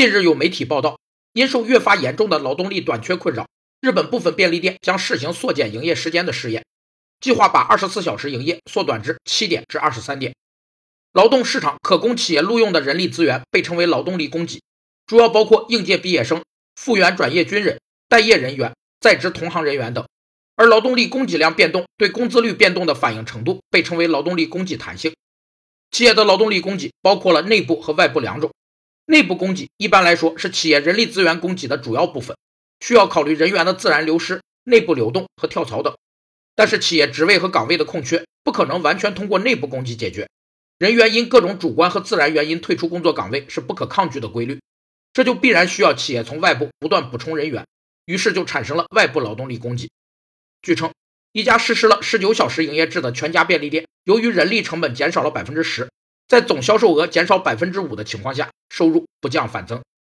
近日有媒体报道，因受越发严重的劳动力短缺困扰，日本部分便利店将试行缩减营业时间的试验，计划把二十四小时营业缩短至七点至二十三点。劳动市场可供企业录用的人力资源被称为劳动力供给，主要包括应届毕业生、复员转业军人、待业人员、在职同行人员等。而劳动力供给量变动对工资率变动的反应程度被称为劳动力供给弹性。企业的劳动力供给包括了内部和外部两种。内部供给一般来说是企业人力资源供给的主要部分，需要考虑人员的自然流失、内部流动和跳槽等。但是企业职位和岗位的空缺不可能完全通过内部供给解决，人员因各种主观和自然原因退出工作岗位是不可抗拒的规律，这就必然需要企业从外部不断补充人员，于是就产生了外部劳动力供给。据称，一家实施了十九小时营业制的全家便利店，由于人力成本减少了百分之十，在总销售额减少百分之五的情况下，收入不降反增。